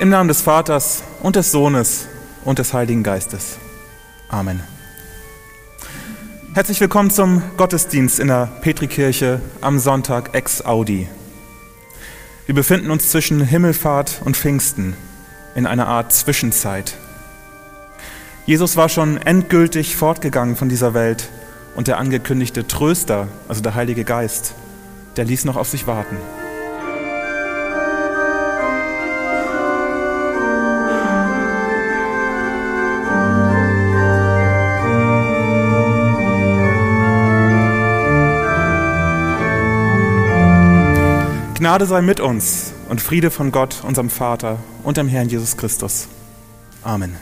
Im Namen des Vaters und des Sohnes und des Heiligen Geistes. Amen. Herzlich willkommen zum Gottesdienst in der Petrikirche am Sonntag ex Audi. Wir befinden uns zwischen Himmelfahrt und Pfingsten in einer Art Zwischenzeit. Jesus war schon endgültig fortgegangen von dieser Welt und der angekündigte Tröster, also der Heilige Geist, der ließ noch auf sich warten. Gnade sei mit uns und Friede von Gott, unserem Vater und dem Herrn Jesus Christus. Amen.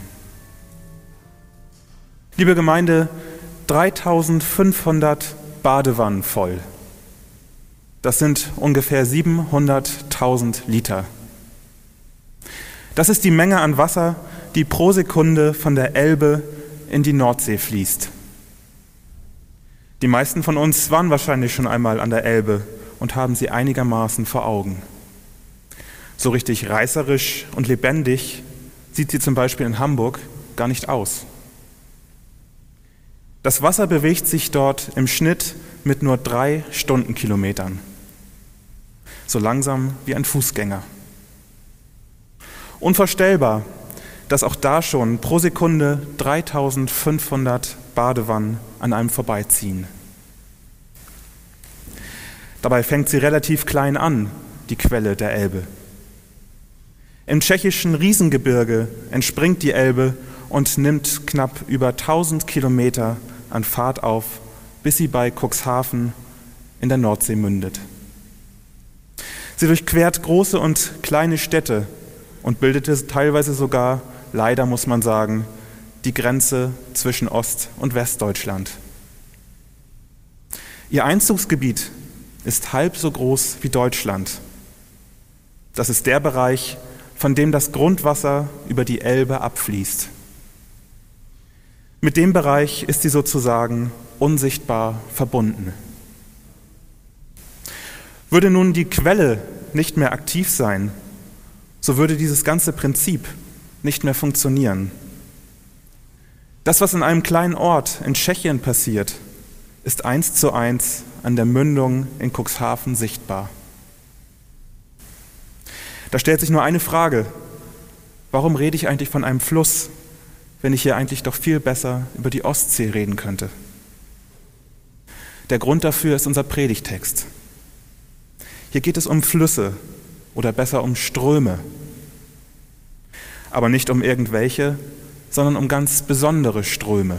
Liebe Gemeinde, 3500 Badewannen voll. Das sind ungefähr 700.000 Liter. Das ist die Menge an Wasser, die pro Sekunde von der Elbe in die Nordsee fließt. Die meisten von uns waren wahrscheinlich schon einmal an der Elbe und haben sie einigermaßen vor Augen. So richtig reißerisch und lebendig sieht sie zum Beispiel in Hamburg gar nicht aus. Das Wasser bewegt sich dort im Schnitt mit nur drei Stundenkilometern, so langsam wie ein Fußgänger. Unvorstellbar, dass auch da schon pro Sekunde 3500 Badewannen an einem vorbeiziehen. Dabei fängt sie relativ klein an, die Quelle der Elbe. Im tschechischen Riesengebirge entspringt die Elbe und nimmt knapp über 1000 Kilometer an Fahrt auf, bis sie bei Cuxhaven in der Nordsee mündet. Sie durchquert große und kleine Städte und bildete teilweise sogar, leider muss man sagen, die Grenze zwischen Ost- und Westdeutschland. Ihr Einzugsgebiet ist halb so groß wie Deutschland. Das ist der Bereich, von dem das Grundwasser über die Elbe abfließt. Mit dem Bereich ist sie sozusagen unsichtbar verbunden. Würde nun die Quelle nicht mehr aktiv sein, so würde dieses ganze Prinzip nicht mehr funktionieren. Das, was in einem kleinen Ort in Tschechien passiert, ist eins zu eins an der Mündung in Cuxhaven sichtbar. Da stellt sich nur eine Frage. Warum rede ich eigentlich von einem Fluss, wenn ich hier eigentlich doch viel besser über die Ostsee reden könnte? Der Grund dafür ist unser Predigtext. Hier geht es um Flüsse oder besser um Ströme. Aber nicht um irgendwelche, sondern um ganz besondere Ströme.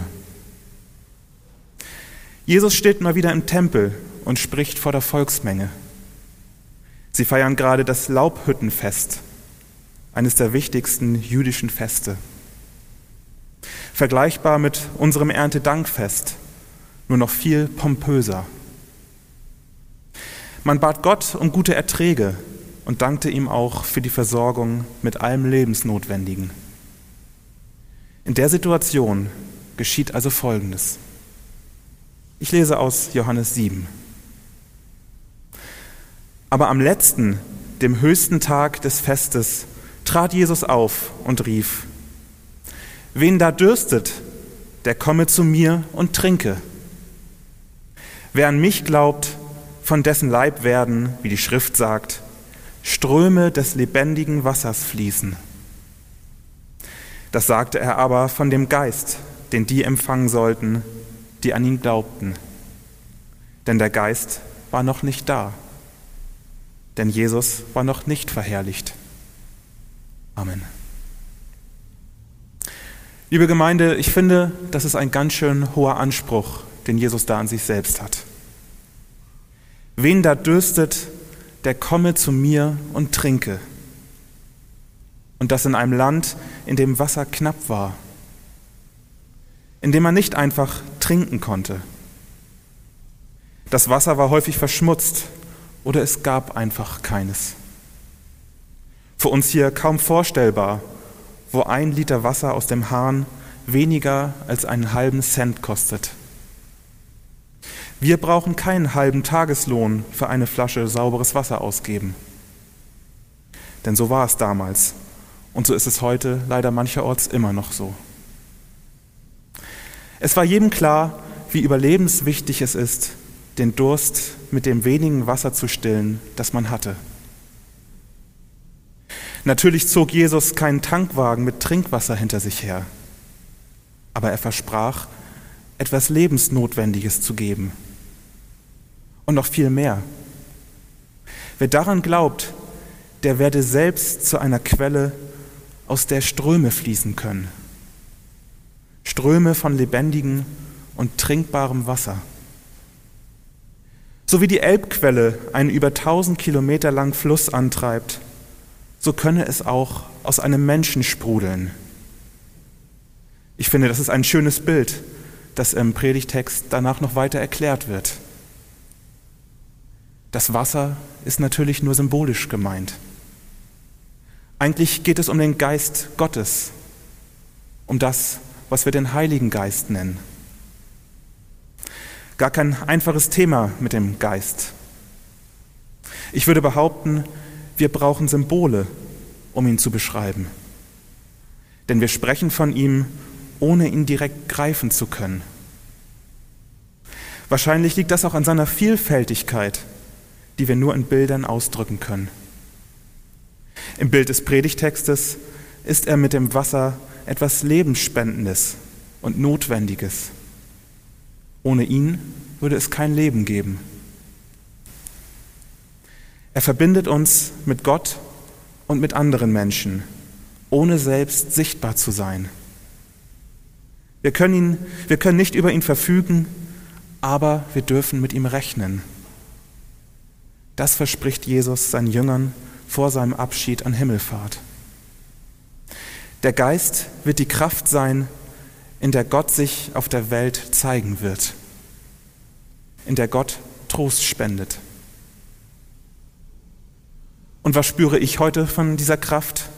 Jesus steht mal wieder im Tempel und spricht vor der Volksmenge. Sie feiern gerade das Laubhüttenfest, eines der wichtigsten jüdischen Feste. Vergleichbar mit unserem Erntedankfest, nur noch viel pompöser. Man bat Gott um gute Erträge und dankte ihm auch für die Versorgung mit allem Lebensnotwendigen. In der Situation geschieht also Folgendes. Ich lese aus Johannes 7. Aber am letzten, dem höchsten Tag des Festes, trat Jesus auf und rief, Wen da dürstet, der komme zu mir und trinke. Wer an mich glaubt, von dessen Leib werden, wie die Schrift sagt, Ströme des lebendigen Wassers fließen. Das sagte er aber von dem Geist, den die empfangen sollten, die an ihn glaubten. Denn der Geist war noch nicht da. Denn Jesus war noch nicht verherrlicht. Amen. Liebe Gemeinde, ich finde, das ist ein ganz schön hoher Anspruch, den Jesus da an sich selbst hat. Wen da dürstet, der komme zu mir und trinke. Und das in einem Land, in dem Wasser knapp war in dem man nicht einfach trinken konnte. Das Wasser war häufig verschmutzt oder es gab einfach keines. Für uns hier kaum vorstellbar, wo ein Liter Wasser aus dem Hahn weniger als einen halben Cent kostet. Wir brauchen keinen halben Tageslohn für eine Flasche sauberes Wasser ausgeben. Denn so war es damals Und so ist es heute leider mancherorts immer noch so. Es war jedem klar, wie überlebenswichtig es ist, den Durst mit dem wenigen Wasser zu stillen, das man hatte. Natürlich zog Jesus keinen Tankwagen mit Trinkwasser hinter sich her, aber er versprach, etwas Lebensnotwendiges zu geben. Und noch viel mehr. Wer daran glaubt, der werde selbst zu einer Quelle, aus der Ströme fließen können. Ströme von lebendigem und trinkbarem Wasser. So wie die Elbquelle einen über tausend Kilometer langen Fluss antreibt, so könne es auch aus einem Menschen sprudeln. Ich finde, das ist ein schönes Bild, das im Predigtext danach noch weiter erklärt wird. Das Wasser ist natürlich nur symbolisch gemeint. Eigentlich geht es um den Geist Gottes, um das, was wir den Heiligen Geist nennen. Gar kein einfaches Thema mit dem Geist. Ich würde behaupten, wir brauchen Symbole, um ihn zu beschreiben. Denn wir sprechen von ihm, ohne ihn direkt greifen zu können. Wahrscheinlich liegt das auch an seiner Vielfältigkeit, die wir nur in Bildern ausdrücken können. Im Bild des Predigtextes ist er mit dem Wasser etwas Lebensspendendes und Notwendiges. Ohne ihn würde es kein Leben geben. Er verbindet uns mit Gott und mit anderen Menschen, ohne selbst sichtbar zu sein. Wir können, ihn, wir können nicht über ihn verfügen, aber wir dürfen mit ihm rechnen. Das verspricht Jesus seinen Jüngern vor seinem Abschied an Himmelfahrt. Der Geist wird die Kraft sein, in der Gott sich auf der Welt zeigen wird, in der Gott Trost spendet. Und was spüre ich heute von dieser Kraft?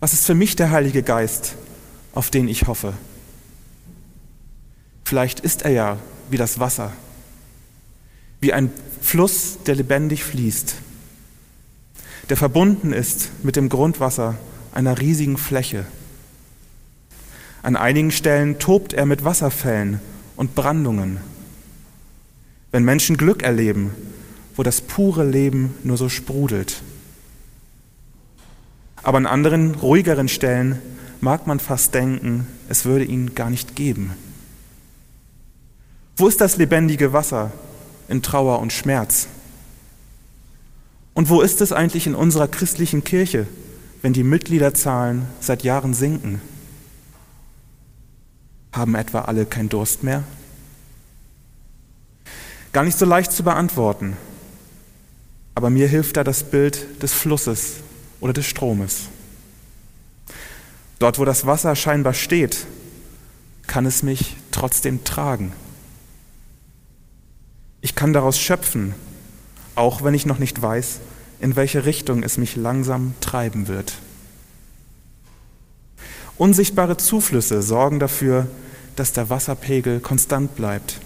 Was ist für mich der Heilige Geist, auf den ich hoffe? Vielleicht ist er ja wie das Wasser, wie ein Fluss, der lebendig fließt, der verbunden ist mit dem Grundwasser einer riesigen Fläche. An einigen Stellen tobt er mit Wasserfällen und Brandungen. Wenn Menschen Glück erleben, wo das pure Leben nur so sprudelt. Aber an anderen, ruhigeren Stellen mag man fast denken, es würde ihn gar nicht geben. Wo ist das lebendige Wasser in Trauer und Schmerz? Und wo ist es eigentlich in unserer christlichen Kirche, wenn die Mitgliederzahlen seit Jahren sinken? Haben etwa alle keinen Durst mehr? Gar nicht so leicht zu beantworten. Aber mir hilft da das Bild des Flusses oder des Stromes. Dort, wo das Wasser scheinbar steht, kann es mich trotzdem tragen. Ich kann daraus schöpfen, auch wenn ich noch nicht weiß, in welche Richtung es mich langsam treiben wird. Unsichtbare Zuflüsse sorgen dafür, dass der Wasserpegel konstant bleibt.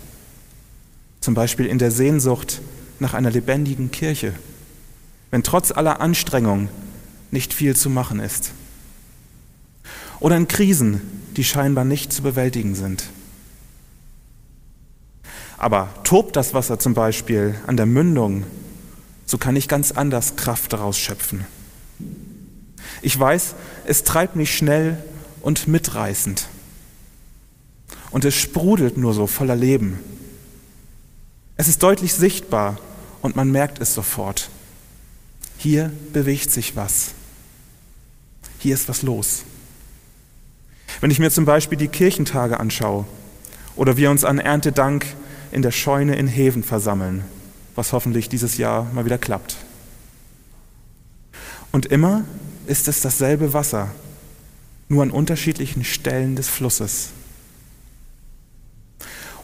Zum Beispiel in der Sehnsucht nach einer lebendigen Kirche, wenn trotz aller Anstrengung nicht viel zu machen ist. Oder in Krisen, die scheinbar nicht zu bewältigen sind. Aber tobt das Wasser zum Beispiel an der Mündung, so kann ich ganz anders Kraft daraus schöpfen. Ich weiß, es treibt mich schnell und mitreißend. Und es sprudelt nur so voller Leben. Es ist deutlich sichtbar und man merkt es sofort. Hier bewegt sich was. Hier ist was los. Wenn ich mir zum Beispiel die Kirchentage anschaue oder wir uns an Erntedank in der Scheune in Heven versammeln, was hoffentlich dieses Jahr mal wieder klappt. Und immer ist es dasselbe Wasser, nur an unterschiedlichen Stellen des Flusses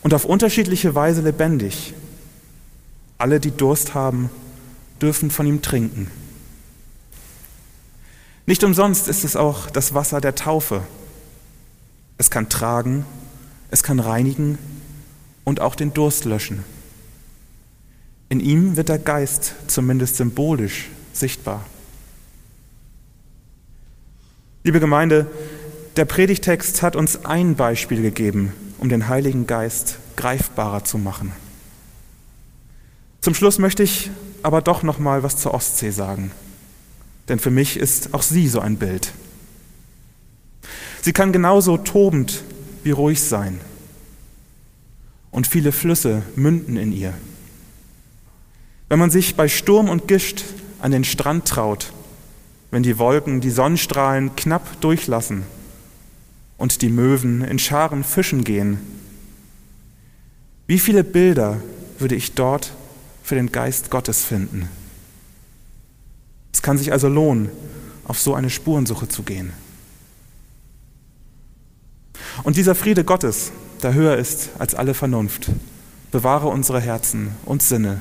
und auf unterschiedliche Weise lebendig. Alle, die Durst haben, dürfen von ihm trinken. Nicht umsonst ist es auch das Wasser der Taufe. Es kann tragen, es kann reinigen und auch den Durst löschen. In ihm wird der Geist zumindest symbolisch sichtbar. Liebe Gemeinde, der Predigtext hat uns ein Beispiel gegeben, um den Heiligen Geist greifbarer zu machen. Zum Schluss möchte ich aber doch noch mal was zur Ostsee sagen, denn für mich ist auch sie so ein Bild. Sie kann genauso tobend wie ruhig sein. Und viele Flüsse münden in ihr. Wenn man sich bei Sturm und Gischt an den Strand traut, wenn die Wolken die Sonnenstrahlen knapp durchlassen und die Möwen in Scharen fischen gehen, wie viele Bilder würde ich dort für den Geist Gottes finden? Es kann sich also lohnen, auf so eine Spurensuche zu gehen. Und dieser Friede Gottes, der höher ist als alle Vernunft, bewahre unsere Herzen und Sinne